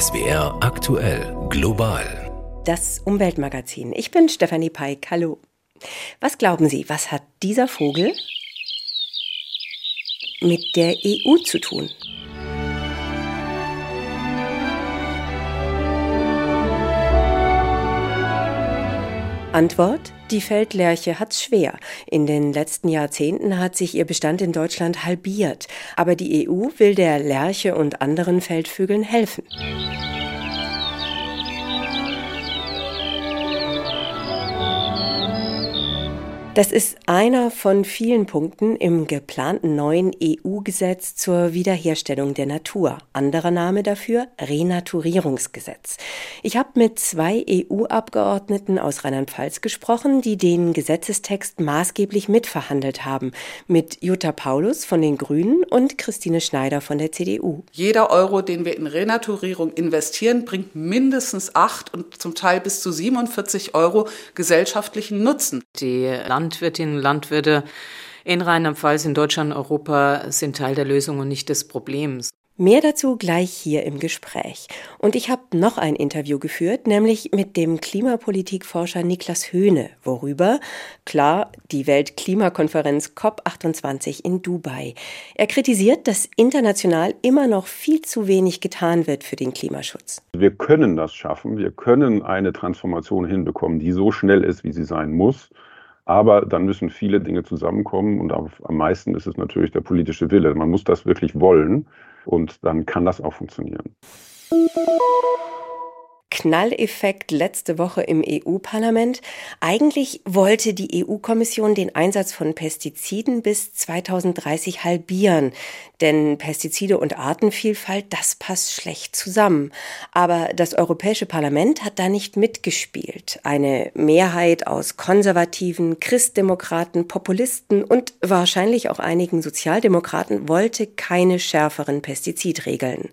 SWR aktuell global. Das Umweltmagazin. Ich bin Stefanie Peik. Hallo. Was glauben Sie, was hat dieser Vogel mit der EU zu tun? Antwort die Feldlerche hat's schwer. In den letzten Jahrzehnten hat sich ihr Bestand in Deutschland halbiert. Aber die EU will der Lerche und anderen Feldvögeln helfen. Das ist einer von vielen Punkten im geplanten neuen EU-Gesetz zur Wiederherstellung der Natur. Anderer Name dafür Renaturierungsgesetz. Ich habe mit zwei EU-Abgeordneten aus Rheinland-Pfalz gesprochen, die den Gesetzestext maßgeblich mitverhandelt haben. Mit Jutta Paulus von den Grünen und Christine Schneider von der CDU. Jeder Euro, den wir in Renaturierung investieren, bringt mindestens acht und zum Teil bis zu 47 Euro gesellschaftlichen Nutzen. Die Landwirtinnen und Landwirte in Rheinland-Pfalz, in Deutschland, Europa sind Teil der Lösung und nicht des Problems. Mehr dazu gleich hier im Gespräch. Und ich habe noch ein Interview geführt, nämlich mit dem Klimapolitikforscher Niklas Höhne. Worüber? Klar, die Weltklimakonferenz COP28 in Dubai. Er kritisiert, dass international immer noch viel zu wenig getan wird für den Klimaschutz. Wir können das schaffen. Wir können eine Transformation hinbekommen, die so schnell ist, wie sie sein muss. Aber dann müssen viele Dinge zusammenkommen und am meisten ist es natürlich der politische Wille. Man muss das wirklich wollen und dann kann das auch funktionieren. Knalleffekt letzte Woche im EU-Parlament. Eigentlich wollte die EU-Kommission den Einsatz von Pestiziden bis 2030 halbieren. Denn Pestizide und Artenvielfalt, das passt schlecht zusammen. Aber das Europäische Parlament hat da nicht mitgespielt. Eine Mehrheit aus Konservativen, Christdemokraten, Populisten und wahrscheinlich auch einigen Sozialdemokraten wollte keine schärferen Pestizidregeln.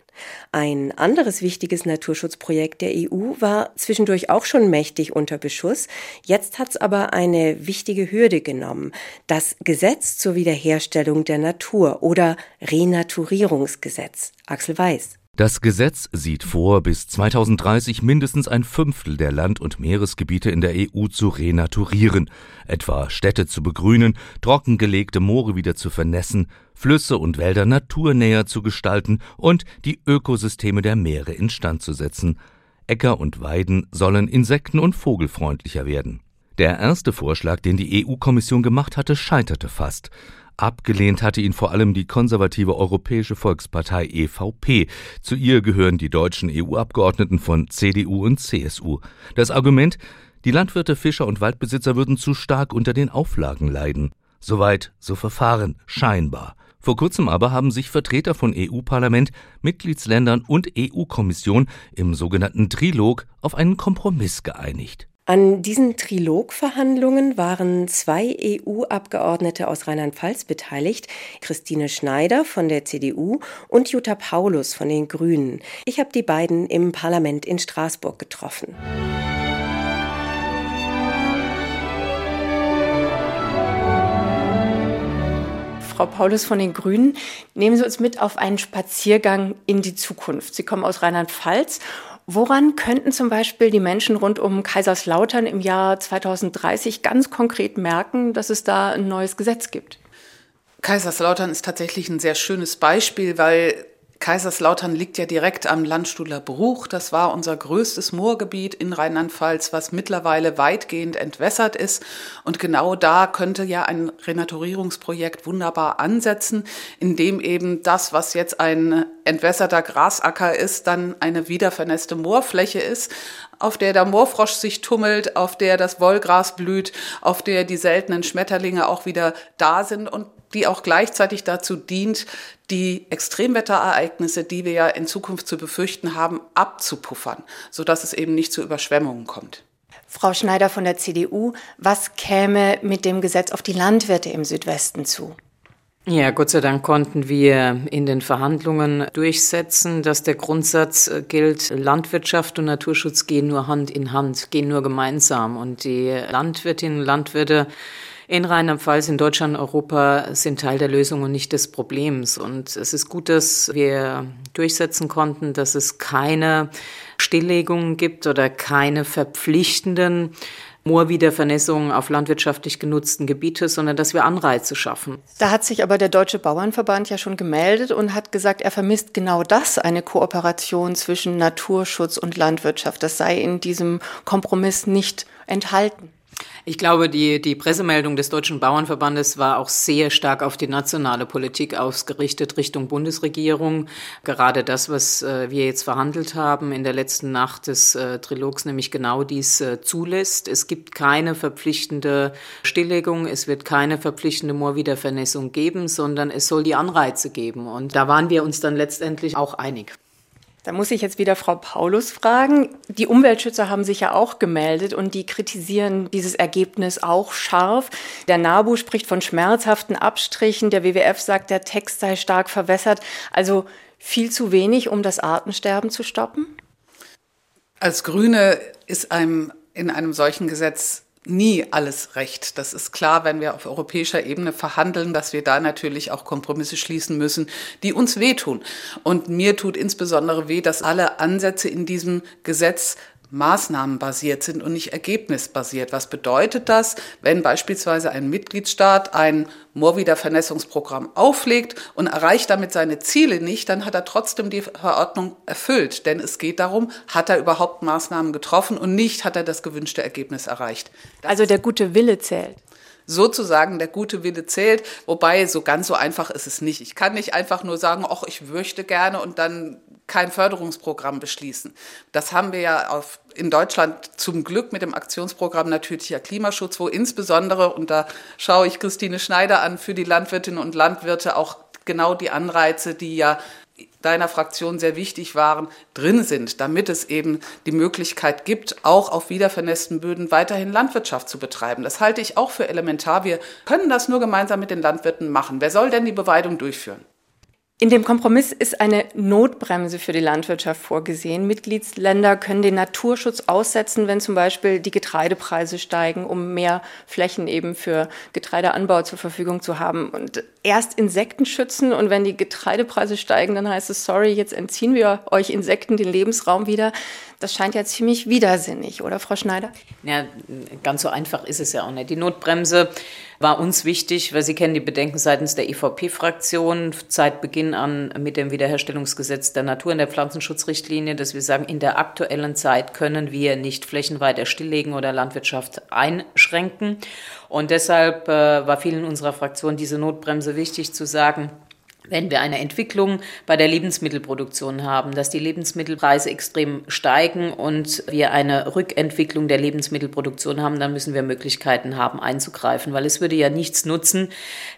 Ein anderes wichtiges Naturschutzprojekt der EU war zwischendurch auch schon mächtig unter Beschuss. Jetzt hat es aber eine wichtige Hürde genommen. Das Gesetz zur Wiederherstellung der Natur oder Renaturierungsgesetz. Axel Weiß. Das Gesetz sieht vor, bis 2030 mindestens ein Fünftel der Land- und Meeresgebiete in der EU zu renaturieren, etwa Städte zu begrünen, trockengelegte Moore wieder zu vernässen, Flüsse und Wälder naturnäher zu gestalten und die Ökosysteme der Meere instand zu setzen. Äcker und Weiden sollen insekten- und vogelfreundlicher werden. Der erste Vorschlag, den die EU-Kommission gemacht hatte, scheiterte fast. Abgelehnt hatte ihn vor allem die konservative Europäische Volkspartei EVP. Zu ihr gehören die deutschen EU-Abgeordneten von CDU und CSU. Das Argument, die Landwirte, Fischer und Waldbesitzer würden zu stark unter den Auflagen leiden. Soweit, so verfahren, scheinbar. Vor kurzem aber haben sich Vertreter von EU-Parlament, Mitgliedsländern und EU-Kommission im sogenannten Trilog auf einen Kompromiss geeinigt. An diesen Trilogverhandlungen waren zwei EU-Abgeordnete aus Rheinland-Pfalz beteiligt, Christine Schneider von der CDU und Jutta Paulus von den Grünen. Ich habe die beiden im Parlament in Straßburg getroffen. Frau Paulus von den Grünen, nehmen Sie uns mit auf einen Spaziergang in die Zukunft. Sie kommen aus Rheinland-Pfalz Woran könnten zum Beispiel die Menschen rund um Kaiserslautern im Jahr 2030 ganz konkret merken, dass es da ein neues Gesetz gibt? Kaiserslautern ist tatsächlich ein sehr schönes Beispiel, weil Kaiserslautern liegt ja direkt am Landstuhler Bruch. Das war unser größtes Moorgebiet in Rheinland-Pfalz, was mittlerweile weitgehend entwässert ist. Und genau da könnte ja ein Renaturierungsprojekt wunderbar ansetzen, indem eben das, was jetzt ein entwässerter Grasacker ist, dann eine wiedervernässte Moorfläche ist, auf der der Moorfrosch sich tummelt, auf der das Wollgras blüht, auf der die seltenen Schmetterlinge auch wieder da sind und die auch gleichzeitig dazu dient, die Extremwetterereignisse, die wir ja in Zukunft zu befürchten haben, abzupuffern, sodass es eben nicht zu Überschwemmungen kommt. Frau Schneider von der CDU, was käme mit dem Gesetz auf die Landwirte im Südwesten zu? Ja, Gott sei Dank konnten wir in den Verhandlungen durchsetzen, dass der Grundsatz gilt, Landwirtschaft und Naturschutz gehen nur Hand in Hand, gehen nur gemeinsam. Und die Landwirtinnen und Landwirte in Rheinland-Pfalz, in Deutschland, Europa sind Teil der Lösung und nicht des Problems. Und es ist gut, dass wir durchsetzen konnten, dass es keine Stilllegungen gibt oder keine verpflichtenden Moorwiedervernässung auf landwirtschaftlich genutzten Gebiete, sondern dass wir Anreize schaffen. Da hat sich aber der Deutsche Bauernverband ja schon gemeldet und hat gesagt, er vermisst genau das, eine Kooperation zwischen Naturschutz und Landwirtschaft. Das sei in diesem Kompromiss nicht enthalten. Ich glaube, die, die Pressemeldung des Deutschen Bauernverbandes war auch sehr stark auf die nationale Politik ausgerichtet Richtung Bundesregierung. Gerade das, was äh, wir jetzt verhandelt haben in der letzten Nacht des äh, Trilogs, nämlich genau dies äh, zulässt. Es gibt keine verpflichtende Stilllegung, es wird keine verpflichtende Moorwiedervernässung geben, sondern es soll die Anreize geben. Und da waren wir uns dann letztendlich auch einig. Da muss ich jetzt wieder Frau Paulus fragen. Die Umweltschützer haben sich ja auch gemeldet und die kritisieren dieses Ergebnis auch scharf. Der NABU spricht von schmerzhaften Abstrichen. Der WWF sagt, der Text sei stark verwässert. Also viel zu wenig, um das Artensterben zu stoppen? Als Grüne ist einem in einem solchen Gesetz nie alles recht. Das ist klar, wenn wir auf europäischer Ebene verhandeln, dass wir da natürlich auch Kompromisse schließen müssen, die uns wehtun. Und mir tut insbesondere weh, dass alle Ansätze in diesem Gesetz maßnahmenbasiert sind und nicht ergebnisbasiert. Was bedeutet das, wenn beispielsweise ein Mitgliedstaat ein Moorwiedervernässungsprogramm auflegt und erreicht damit seine Ziele nicht, dann hat er trotzdem die Verordnung erfüllt. Denn es geht darum, hat er überhaupt Maßnahmen getroffen und nicht hat er das gewünschte Ergebnis erreicht. Das also der gute Wille zählt sozusagen der gute Wille zählt, wobei so ganz so einfach ist es nicht. Ich kann nicht einfach nur sagen, ach, ich möchte gerne und dann kein Förderungsprogramm beschließen. Das haben wir ja auf, in Deutschland zum Glück mit dem Aktionsprogramm Natürlicher Klimaschutz, wo insbesondere, und da schaue ich Christine Schneider an, für die Landwirtinnen und Landwirte auch genau die Anreize, die ja deiner Fraktion sehr wichtig waren, drin sind, damit es eben die Möglichkeit gibt, auch auf wiedervernässten Böden weiterhin Landwirtschaft zu betreiben. Das halte ich auch für elementar. Wir können das nur gemeinsam mit den Landwirten machen. Wer soll denn die Beweidung durchführen? In dem Kompromiss ist eine Notbremse für die Landwirtschaft vorgesehen. Mitgliedsländer können den Naturschutz aussetzen, wenn zum Beispiel die Getreidepreise steigen, um mehr Flächen eben für Getreideanbau zur Verfügung zu haben. Und erst Insekten schützen und wenn die Getreidepreise steigen, dann heißt es, sorry, jetzt entziehen wir euch Insekten den Lebensraum wieder. Das scheint ja ziemlich widersinnig, oder Frau Schneider? Ja, ganz so einfach ist es ja auch nicht. Die Notbremse war uns wichtig, weil Sie kennen die Bedenken seitens der EVP-Fraktion seit Beginn an mit dem Wiederherstellungsgesetz der Natur- und der Pflanzenschutzrichtlinie, dass wir sagen, in der aktuellen Zeit können wir nicht flächenweiter stilllegen oder Landwirtschaft einschränken. Und deshalb äh, war vielen unserer Fraktion diese Notbremse wichtig zu sagen, wenn wir eine Entwicklung bei der Lebensmittelproduktion haben, dass die Lebensmittelpreise extrem steigen und wir eine Rückentwicklung der Lebensmittelproduktion haben, dann müssen wir Möglichkeiten haben einzugreifen, weil es würde ja nichts nutzen,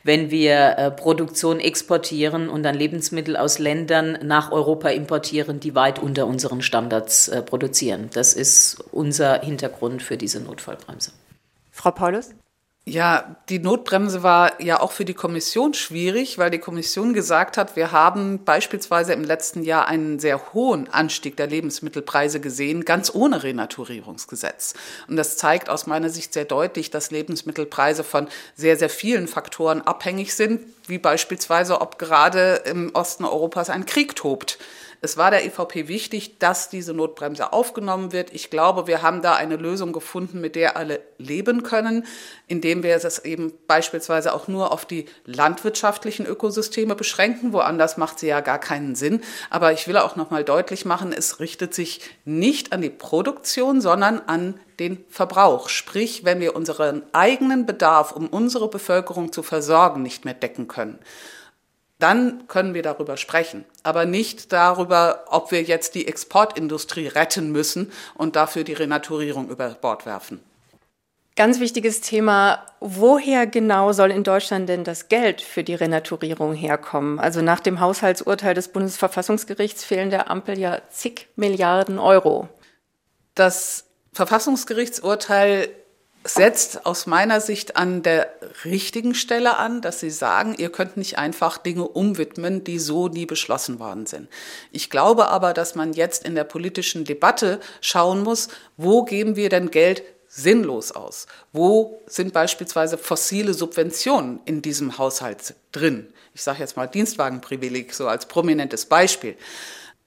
wenn wir äh, Produktion exportieren und dann Lebensmittel aus Ländern nach Europa importieren, die weit unter unseren Standards äh, produzieren. Das ist unser Hintergrund für diese Notfallbremse. Frau Paulus? Ja, die Notbremse war ja auch für die Kommission schwierig, weil die Kommission gesagt hat, wir haben beispielsweise im letzten Jahr einen sehr hohen Anstieg der Lebensmittelpreise gesehen, ganz ohne Renaturierungsgesetz. Und das zeigt aus meiner Sicht sehr deutlich, dass Lebensmittelpreise von sehr, sehr vielen Faktoren abhängig sind, wie beispielsweise, ob gerade im Osten Europas ein Krieg tobt. Es war der EVP wichtig, dass diese Notbremse aufgenommen wird. Ich glaube, wir haben da eine Lösung gefunden, mit der alle leben können, indem wir es eben beispielsweise auch nur auf die landwirtschaftlichen Ökosysteme beschränken. Woanders macht sie ja gar keinen Sinn. Aber ich will auch noch mal deutlich machen, es richtet sich nicht an die Produktion, sondern an den Verbrauch. Sprich, wenn wir unseren eigenen Bedarf, um unsere Bevölkerung zu versorgen, nicht mehr decken können dann können wir darüber sprechen, aber nicht darüber, ob wir jetzt die Exportindustrie retten müssen und dafür die Renaturierung über Bord werfen. Ganz wichtiges Thema, woher genau soll in Deutschland denn das Geld für die Renaturierung herkommen? Also nach dem Haushaltsurteil des Bundesverfassungsgerichts fehlen der Ampel ja zig Milliarden Euro. Das Verfassungsgerichtsurteil setzt aus meiner Sicht an der richtigen Stelle an, dass Sie sagen, ihr könnt nicht einfach Dinge umwidmen, die so nie beschlossen worden sind. Ich glaube aber, dass man jetzt in der politischen Debatte schauen muss, wo geben wir denn Geld sinnlos aus. Wo sind beispielsweise fossile Subventionen in diesem Haushalt drin? Ich sage jetzt mal Dienstwagenprivileg so als prominentes Beispiel.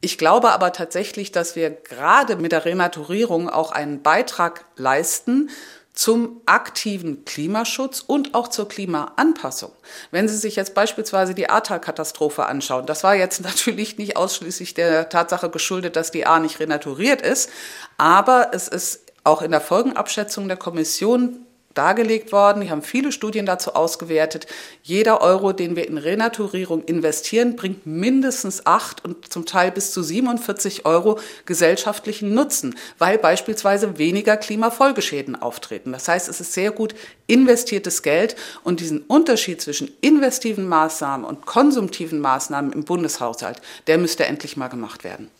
Ich glaube aber tatsächlich, dass wir gerade mit der Renaturierung auch einen Beitrag leisten zum aktiven Klimaschutz und auch zur Klimaanpassung. Wenn Sie sich jetzt beispielsweise die Ahrtal-Katastrophe anschauen, das war jetzt natürlich nicht ausschließlich der Tatsache geschuldet, dass die A nicht renaturiert ist, aber es ist auch in der Folgenabschätzung der Kommission dargelegt worden. Die haben viele Studien dazu ausgewertet. Jeder Euro, den wir in Renaturierung investieren, bringt mindestens acht und zum Teil bis zu 47 Euro gesellschaftlichen Nutzen, weil beispielsweise weniger Klimafolgeschäden auftreten. Das heißt, es ist sehr gut investiertes Geld und diesen Unterschied zwischen investiven Maßnahmen und konsumtiven Maßnahmen im Bundeshaushalt, der müsste endlich mal gemacht werden.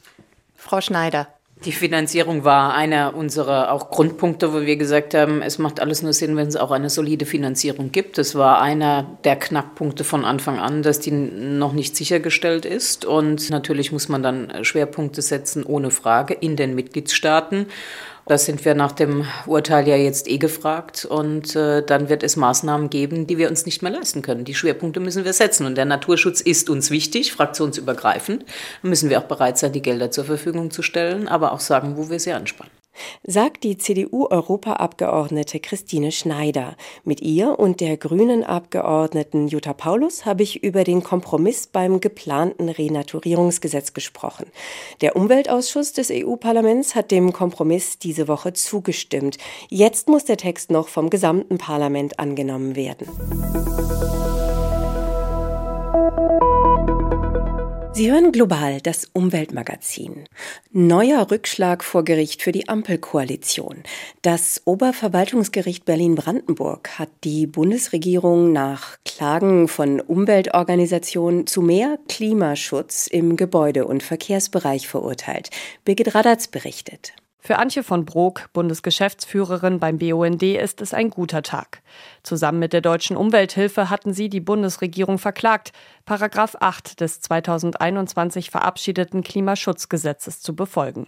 Frau Schneider. Die Finanzierung war einer unserer auch Grundpunkte, wo wir gesagt haben, es macht alles nur Sinn, wenn es auch eine solide Finanzierung gibt. Das war einer der Knackpunkte von Anfang an, dass die noch nicht sichergestellt ist. Und natürlich muss man dann Schwerpunkte setzen, ohne Frage, in den Mitgliedstaaten. Das sind wir nach dem Urteil ja jetzt eh gefragt. Und äh, dann wird es Maßnahmen geben, die wir uns nicht mehr leisten können. Die Schwerpunkte müssen wir setzen. Und der Naturschutz ist uns wichtig, fraktionsübergreifend. Da müssen wir auch bereit sein, die Gelder zur Verfügung zu stellen, aber auch sagen, wo wir sie anspannen sagt die CDU-Europaabgeordnete Christine Schneider. Mit ihr und der grünen Abgeordneten Jutta Paulus habe ich über den Kompromiss beim geplanten Renaturierungsgesetz gesprochen. Der Umweltausschuss des EU-Parlaments hat dem Kompromiss diese Woche zugestimmt. Jetzt muss der Text noch vom gesamten Parlament angenommen werden. Sie hören global das Umweltmagazin. Neuer Rückschlag vor Gericht für die Ampelkoalition. Das Oberverwaltungsgericht Berlin-Brandenburg hat die Bundesregierung nach Klagen von Umweltorganisationen zu mehr Klimaschutz im Gebäude- und Verkehrsbereich verurteilt. Birgit Radatz berichtet. Für Antje von Brok, Bundesgeschäftsführerin beim BUND, ist es ein guter Tag. Zusammen mit der Deutschen Umwelthilfe hatten sie die Bundesregierung verklagt, Paragraph 8 des 2021 verabschiedeten Klimaschutzgesetzes zu befolgen.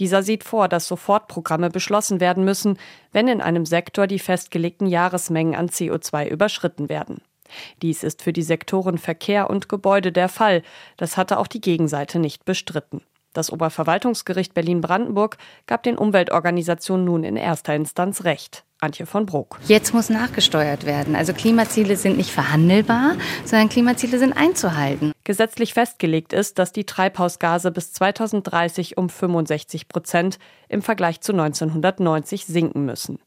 Dieser sieht vor, dass Sofortprogramme beschlossen werden müssen, wenn in einem Sektor die festgelegten Jahresmengen an CO2 überschritten werden. Dies ist für die Sektoren Verkehr und Gebäude der Fall. Das hatte auch die Gegenseite nicht bestritten. Das Oberverwaltungsgericht Berlin-Brandenburg gab den Umweltorganisationen nun in erster Instanz Recht. Antje von Bruck. Jetzt muss nachgesteuert werden. Also Klimaziele sind nicht verhandelbar, sondern Klimaziele sind einzuhalten. Gesetzlich festgelegt ist, dass die Treibhausgase bis 2030 um 65 Prozent im Vergleich zu 1990 sinken müssen.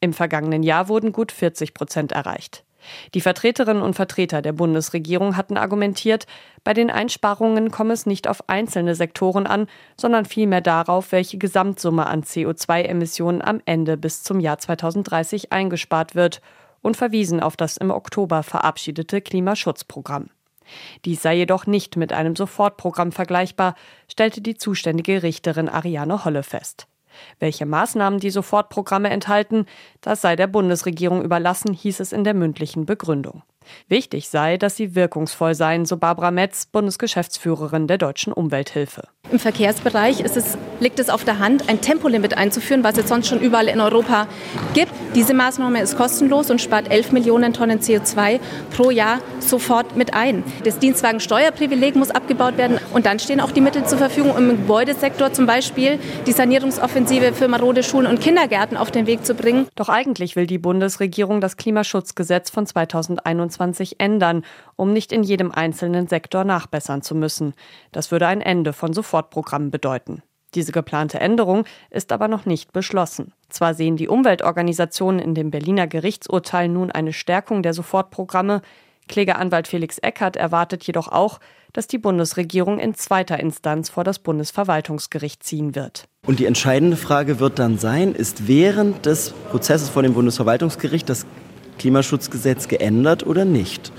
Im vergangenen Jahr wurden gut 40 Prozent erreicht. Die Vertreterinnen und Vertreter der Bundesregierung hatten argumentiert, bei den Einsparungen komme es nicht auf einzelne Sektoren an, sondern vielmehr darauf, welche Gesamtsumme an CO2-Emissionen am Ende bis zum Jahr 2030 eingespart wird und verwiesen auf das im Oktober verabschiedete Klimaschutzprogramm. Dies sei jedoch nicht mit einem Sofortprogramm vergleichbar, stellte die zuständige Richterin Ariane Holle fest. Welche Maßnahmen die Sofortprogramme enthalten, das sei der Bundesregierung überlassen, hieß es in der mündlichen Begründung. Wichtig sei, dass sie wirkungsvoll seien, so Barbara Metz, Bundesgeschäftsführerin der Deutschen Umwelthilfe. Im Verkehrsbereich es, liegt es auf der Hand, ein Tempolimit einzuführen, was es sonst schon überall in Europa gibt. Diese Maßnahme ist kostenlos und spart 11 Millionen Tonnen CO2 pro Jahr sofort mit ein. Das Dienstwagensteuerprivileg muss abgebaut werden und dann stehen auch die Mittel zur Verfügung, um im Gebäudesektor zum Beispiel die Sanierungsoffensive für marode Schulen und Kindergärten auf den Weg zu bringen. Doch eigentlich will die Bundesregierung das Klimaschutzgesetz von 2021 2021 ändern, um nicht in jedem einzelnen Sektor nachbessern zu müssen. Das würde ein Ende von Sofortprogrammen bedeuten. Diese geplante Änderung ist aber noch nicht beschlossen. Zwar sehen die Umweltorganisationen in dem Berliner Gerichtsurteil nun eine Stärkung der Sofortprogramme, Klägeranwalt Felix Eckert erwartet jedoch auch, dass die Bundesregierung in zweiter Instanz vor das Bundesverwaltungsgericht ziehen wird. Und die entscheidende Frage wird dann sein, ist während des Prozesses vor dem Bundesverwaltungsgericht das Klimaschutzgesetz geändert oder nicht?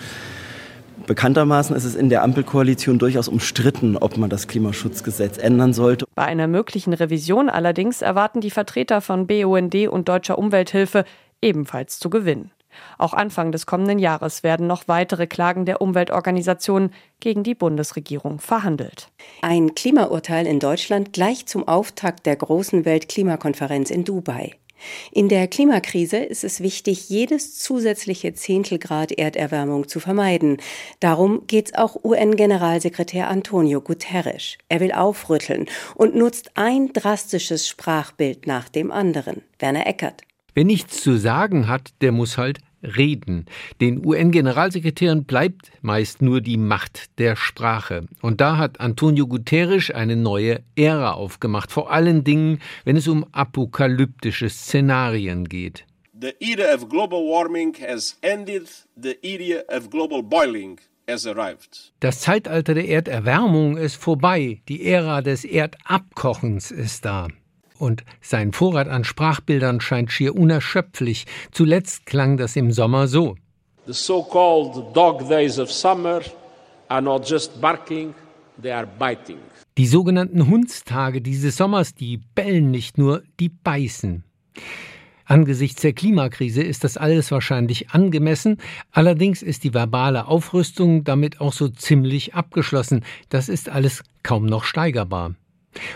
Bekanntermaßen ist es in der Ampelkoalition durchaus umstritten, ob man das Klimaschutzgesetz ändern sollte. Bei einer möglichen Revision allerdings erwarten die Vertreter von BUND und Deutscher Umwelthilfe ebenfalls zu gewinnen. Auch Anfang des kommenden Jahres werden noch weitere Klagen der Umweltorganisationen gegen die Bundesregierung verhandelt. Ein Klimaurteil in Deutschland gleich zum Auftakt der großen Weltklimakonferenz in Dubai. In der Klimakrise ist es wichtig, jedes zusätzliche Zehntelgrad Erderwärmung zu vermeiden. Darum geht's auch UN-Generalsekretär Antonio Guterres. Er will aufrütteln und nutzt ein drastisches Sprachbild nach dem anderen. Werner Eckert. Wer nichts zu sagen hat, der muss halt reden. Den UN-Generalsekretären bleibt meist nur die Macht der Sprache. Und da hat Antonio Guterres eine neue Ära aufgemacht, vor allen Dingen, wenn es um apokalyptische Szenarien geht. The era of global warming has ended, the era of global boiling das Zeitalter der Erderwärmung ist vorbei, die Ära des Erdabkochens ist da und sein Vorrat an Sprachbildern scheint schier unerschöpflich. Zuletzt klang das im Sommer so. The so-called dog days of summer are not just barking, they are biting. Die sogenannten Hundstage dieses Sommers, die bellen nicht nur, die beißen. Angesichts der Klimakrise ist das alles wahrscheinlich angemessen, allerdings ist die verbale Aufrüstung damit auch so ziemlich abgeschlossen. Das ist alles kaum noch steigerbar.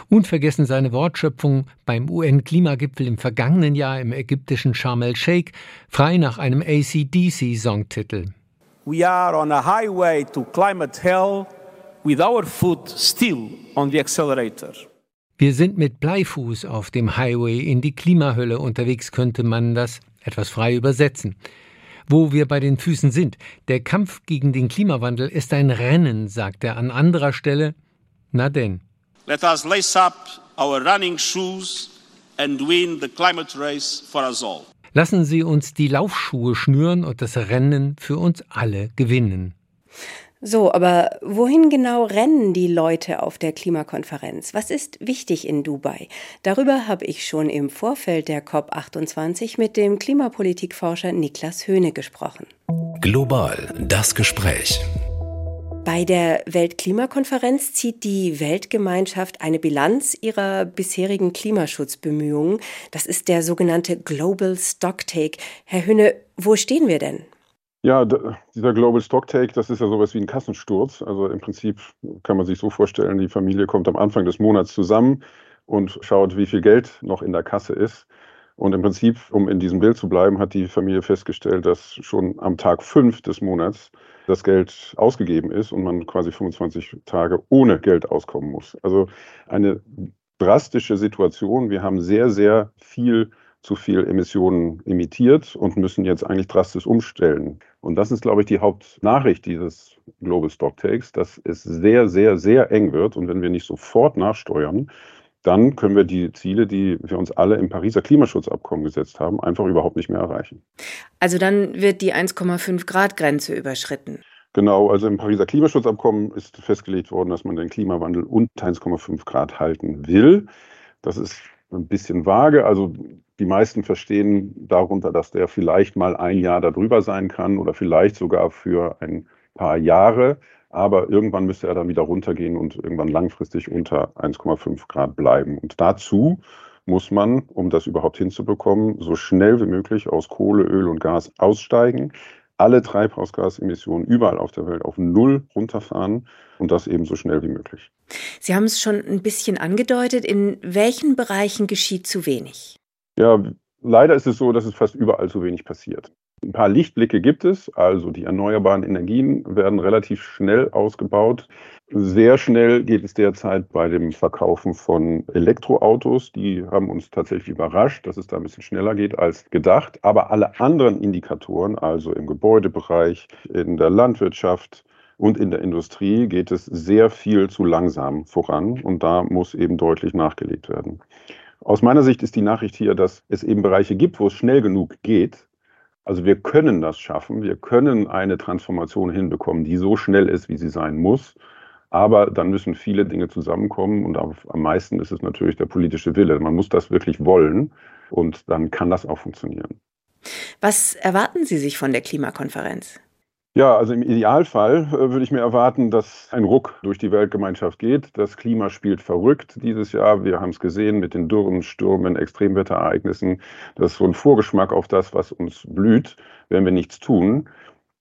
Unvergessen seine Wortschöpfung beim UN-Klimagipfel im vergangenen Jahr im ägyptischen Sharm el-Sheikh, frei nach einem ACDC-Songtitel. We are on a highway to climate hell with our foot still on the accelerator. Wir sind mit Bleifuß auf dem Highway in die Klimahölle unterwegs, könnte man das etwas frei übersetzen. Wo wir bei den Füßen sind, der Kampf gegen den Klimawandel ist ein Rennen, sagt er an anderer Stelle. Na denn. Let us lace up our running shoes and win the climate race for us all. Lassen Sie uns die Laufschuhe schnüren und das Rennen für uns alle gewinnen. So, aber wohin genau rennen die Leute auf der Klimakonferenz? Was ist wichtig in Dubai? Darüber habe ich schon im Vorfeld der COP28 mit dem Klimapolitikforscher Niklas Höhne gesprochen. Global das Gespräch. Bei der Weltklimakonferenz zieht die Weltgemeinschaft eine Bilanz ihrer bisherigen Klimaschutzbemühungen. Das ist der sogenannte Global Stocktake. Herr Hünne, wo stehen wir denn? Ja, dieser Global Stocktake, das ist ja sowas wie ein Kassensturz. Also im Prinzip kann man sich so vorstellen, die Familie kommt am Anfang des Monats zusammen und schaut, wie viel Geld noch in der Kasse ist. Und im Prinzip, um in diesem Bild zu bleiben, hat die Familie festgestellt, dass schon am Tag fünf des Monats das Geld ausgegeben ist und man quasi 25 Tage ohne Geld auskommen muss. Also eine drastische Situation. Wir haben sehr, sehr viel zu viel Emissionen emittiert und müssen jetzt eigentlich drastisch umstellen. Und das ist, glaube ich, die Hauptnachricht dieses Global Stocktakes, dass es sehr, sehr, sehr eng wird. Und wenn wir nicht sofort nachsteuern, dann können wir die Ziele, die wir uns alle im Pariser Klimaschutzabkommen gesetzt haben, einfach überhaupt nicht mehr erreichen. Also dann wird die 1,5 Grad Grenze überschritten. Genau, also im Pariser Klimaschutzabkommen ist festgelegt worden, dass man den Klimawandel unter 1,5 Grad halten will. Das ist ein bisschen vage. Also die meisten verstehen darunter, dass der vielleicht mal ein Jahr darüber sein kann oder vielleicht sogar für ein paar Jahre aber irgendwann müsste er dann wieder runtergehen und irgendwann langfristig unter 1,5 Grad bleiben. Und dazu muss man, um das überhaupt hinzubekommen, so schnell wie möglich aus Kohle, Öl und Gas aussteigen, alle Treibhausgasemissionen überall auf der Welt auf Null runterfahren und das eben so schnell wie möglich. Sie haben es schon ein bisschen angedeutet. In welchen Bereichen geschieht zu wenig? Ja, leider ist es so, dass es fast überall zu wenig passiert. Ein paar Lichtblicke gibt es, also die erneuerbaren Energien werden relativ schnell ausgebaut. Sehr schnell geht es derzeit bei dem Verkaufen von Elektroautos. Die haben uns tatsächlich überrascht, dass es da ein bisschen schneller geht als gedacht. Aber alle anderen Indikatoren, also im Gebäudebereich, in der Landwirtschaft, und in der Industrie geht es sehr viel zu langsam voran und da muss eben deutlich nachgelegt werden. Aus meiner Sicht ist die Nachricht hier, dass es eben Bereiche gibt, wo es schnell genug geht, also wir können das schaffen, wir können eine Transformation hinbekommen, die so schnell ist, wie sie sein muss. Aber dann müssen viele Dinge zusammenkommen und am meisten ist es natürlich der politische Wille. Man muss das wirklich wollen und dann kann das auch funktionieren. Was erwarten Sie sich von der Klimakonferenz? Ja, also im Idealfall äh, würde ich mir erwarten, dass ein Ruck durch die Weltgemeinschaft geht. Das Klima spielt verrückt dieses Jahr. Wir haben es gesehen mit den Dürren, Stürmen, Extremwetterereignissen. Das ist so ein Vorgeschmack auf das, was uns blüht, wenn wir nichts tun.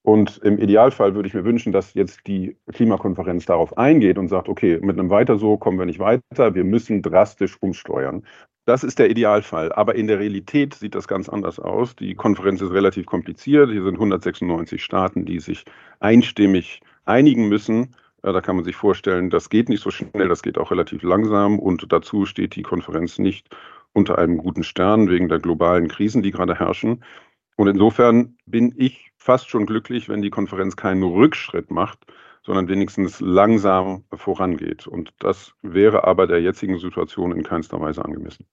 Und im Idealfall würde ich mir wünschen, dass jetzt die Klimakonferenz darauf eingeht und sagt, okay, mit einem Weiter so kommen wir nicht weiter. Wir müssen drastisch umsteuern. Das ist der Idealfall. Aber in der Realität sieht das ganz anders aus. Die Konferenz ist relativ kompliziert. Hier sind 196 Staaten, die sich einstimmig einigen müssen. Da kann man sich vorstellen, das geht nicht so schnell, das geht auch relativ langsam. Und dazu steht die Konferenz nicht unter einem guten Stern wegen der globalen Krisen, die gerade herrschen. Und insofern bin ich fast schon glücklich, wenn die Konferenz keinen Rückschritt macht, sondern wenigstens langsam vorangeht. Und das wäre aber der jetzigen Situation in keinster Weise angemessen.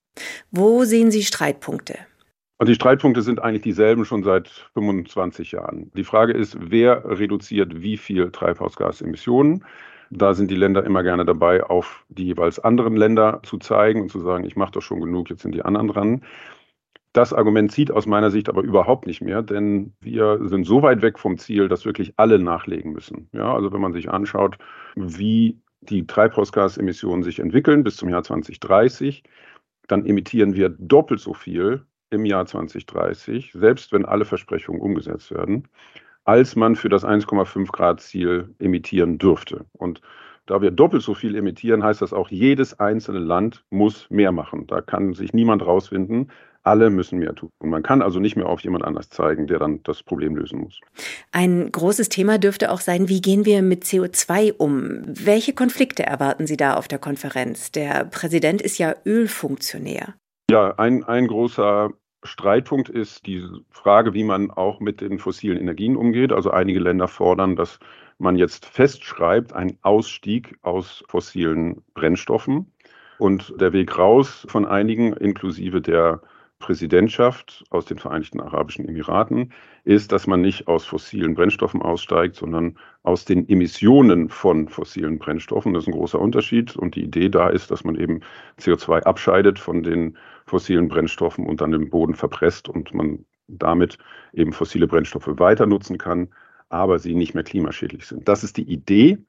Wo sehen Sie Streitpunkte? Und die Streitpunkte sind eigentlich dieselben schon seit 25 Jahren. Die Frage ist, wer reduziert wie viel Treibhausgasemissionen? Da sind die Länder immer gerne dabei, auf die jeweils anderen Länder zu zeigen und zu sagen, ich mache doch schon genug, jetzt sind die anderen dran. Das Argument zieht aus meiner Sicht aber überhaupt nicht mehr, denn wir sind so weit weg vom Ziel, dass wirklich alle nachlegen müssen. Ja, also wenn man sich anschaut, wie die Treibhausgasemissionen sich entwickeln bis zum Jahr 2030, dann emittieren wir doppelt so viel im Jahr 2030, selbst wenn alle Versprechungen umgesetzt werden, als man für das 1,5 Grad Ziel emittieren dürfte. Und da wir doppelt so viel emittieren, heißt das auch, jedes einzelne Land muss mehr machen. Da kann sich niemand rausfinden. Alle müssen mehr tun. Und man kann also nicht mehr auf jemand anders zeigen, der dann das Problem lösen muss. Ein großes Thema dürfte auch sein, wie gehen wir mit CO2 um? Welche Konflikte erwarten Sie da auf der Konferenz? Der Präsident ist ja Ölfunktionär. Ja, ein, ein großer Streitpunkt ist die Frage, wie man auch mit den fossilen Energien umgeht. Also einige Länder fordern, dass man jetzt festschreibt, einen Ausstieg aus fossilen Brennstoffen. Und der Weg raus von einigen, inklusive der Präsidentschaft aus den Vereinigten Arabischen Emiraten ist, dass man nicht aus fossilen Brennstoffen aussteigt, sondern aus den Emissionen von fossilen Brennstoffen. Das ist ein großer Unterschied. Und die Idee da ist, dass man eben CO2 abscheidet von den fossilen Brennstoffen und dann im Boden verpresst und man damit eben fossile Brennstoffe weiter nutzen kann, aber sie nicht mehr klimaschädlich sind. Das ist die Idee.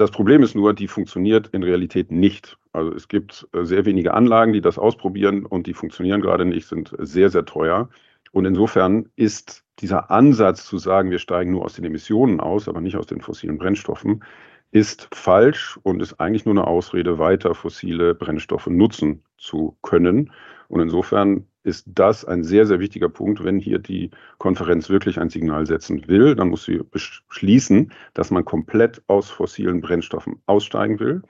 Das Problem ist nur, die funktioniert in Realität nicht. Also es gibt äh, sehr wenige Anlagen, die das ausprobieren und die funktionieren gerade nicht, sind sehr, sehr teuer. Und insofern ist dieser Ansatz zu sagen, wir steigen nur aus den Emissionen aus, aber nicht aus den fossilen Brennstoffen, ist falsch und ist eigentlich nur eine Ausrede, weiter fossile Brennstoffe nutzen zu können. Und insofern ist das ein sehr, sehr wichtiger Punkt. Wenn hier die Konferenz wirklich ein Signal setzen will, dann muss sie beschließen, dass man komplett aus fossilen Brennstoffen aussteigen will.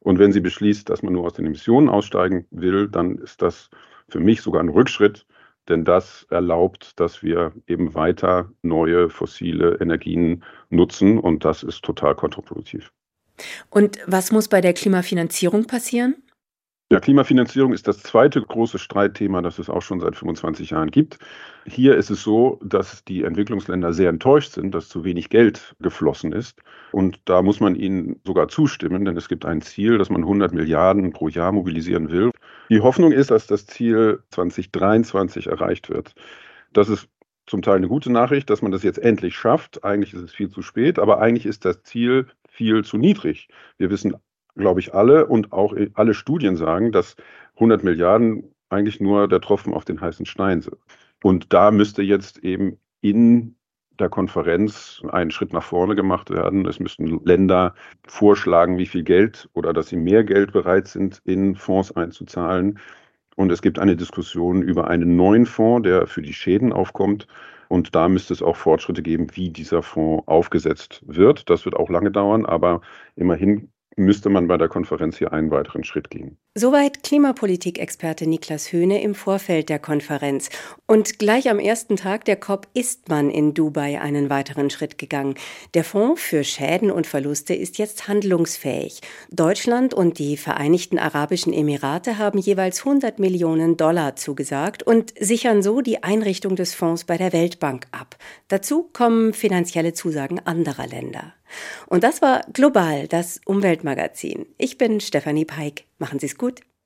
Und wenn sie beschließt, dass man nur aus den Emissionen aussteigen will, dann ist das für mich sogar ein Rückschritt, denn das erlaubt, dass wir eben weiter neue fossile Energien nutzen und das ist total kontraproduktiv. Und was muss bei der Klimafinanzierung passieren? Ja, Klimafinanzierung ist das zweite große Streitthema, das es auch schon seit 25 Jahren gibt. Hier ist es so, dass die Entwicklungsländer sehr enttäuscht sind, dass zu wenig Geld geflossen ist. Und da muss man ihnen sogar zustimmen, denn es gibt ein Ziel, dass man 100 Milliarden pro Jahr mobilisieren will. Die Hoffnung ist, dass das Ziel 2023 erreicht wird. Das ist zum Teil eine gute Nachricht, dass man das jetzt endlich schafft. Eigentlich ist es viel zu spät, aber eigentlich ist das Ziel viel zu niedrig. Wir wissen glaube ich, alle und auch alle Studien sagen, dass 100 Milliarden eigentlich nur der Tropfen auf den heißen Stein sind. Und da müsste jetzt eben in der Konferenz einen Schritt nach vorne gemacht werden. Es müssten Länder vorschlagen, wie viel Geld oder dass sie mehr Geld bereit sind, in Fonds einzuzahlen. Und es gibt eine Diskussion über einen neuen Fonds, der für die Schäden aufkommt. Und da müsste es auch Fortschritte geben, wie dieser Fonds aufgesetzt wird. Das wird auch lange dauern, aber immerhin müsste man bei der Konferenz hier einen weiteren Schritt gehen. Soweit Klimapolitik-Experte Niklas Höhne im Vorfeld der Konferenz. Und gleich am ersten Tag der COP ist man in Dubai einen weiteren Schritt gegangen. Der Fonds für Schäden und Verluste ist jetzt handlungsfähig. Deutschland und die Vereinigten Arabischen Emirate haben jeweils 100 Millionen Dollar zugesagt und sichern so die Einrichtung des Fonds bei der Weltbank ab. Dazu kommen finanzielle Zusagen anderer Länder. Und das war Global, das Umweltmagazin. Ich bin Stefanie Peik. Machen Sie es gut.